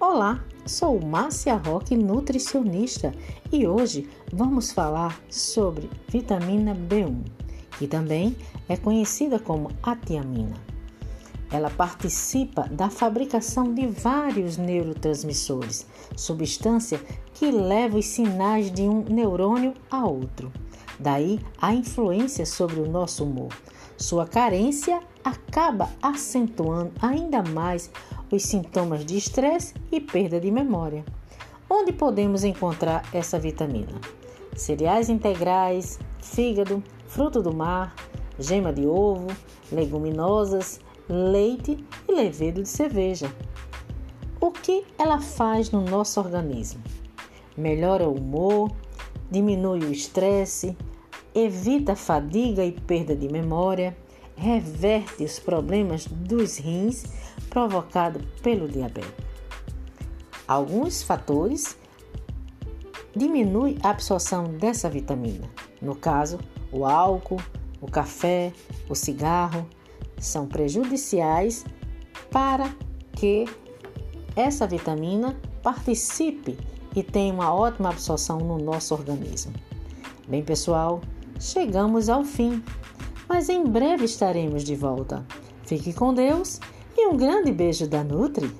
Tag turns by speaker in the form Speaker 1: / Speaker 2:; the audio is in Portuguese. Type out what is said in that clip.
Speaker 1: Olá, sou Márcia Roque, nutricionista, e hoje vamos falar sobre vitamina B1, que também é conhecida como atiamina. Ela participa da fabricação de vários neurotransmissores, substância que leva os sinais de um neurônio a outro. Daí a influência sobre o nosso humor. Sua carência acaba acentuando ainda mais os sintomas de estresse e perda de memória. Onde podemos encontrar essa vitamina? Cereais integrais, fígado, fruto do mar, gema de ovo, leguminosas, leite e levedo de cerveja. O que ela faz no nosso organismo? Melhora o humor, diminui o estresse, evita fadiga e perda de memória, reverte os problemas dos rins provocados pelo diabetes. Alguns fatores diminuem a absorção dessa vitamina. No caso, o álcool, o café, o cigarro são prejudiciais para que essa vitamina participe e tenha uma ótima absorção no nosso organismo. Bem, pessoal, chegamos ao fim, mas em breve estaremos de volta. Fique com Deus e um grande beijo da Nutri.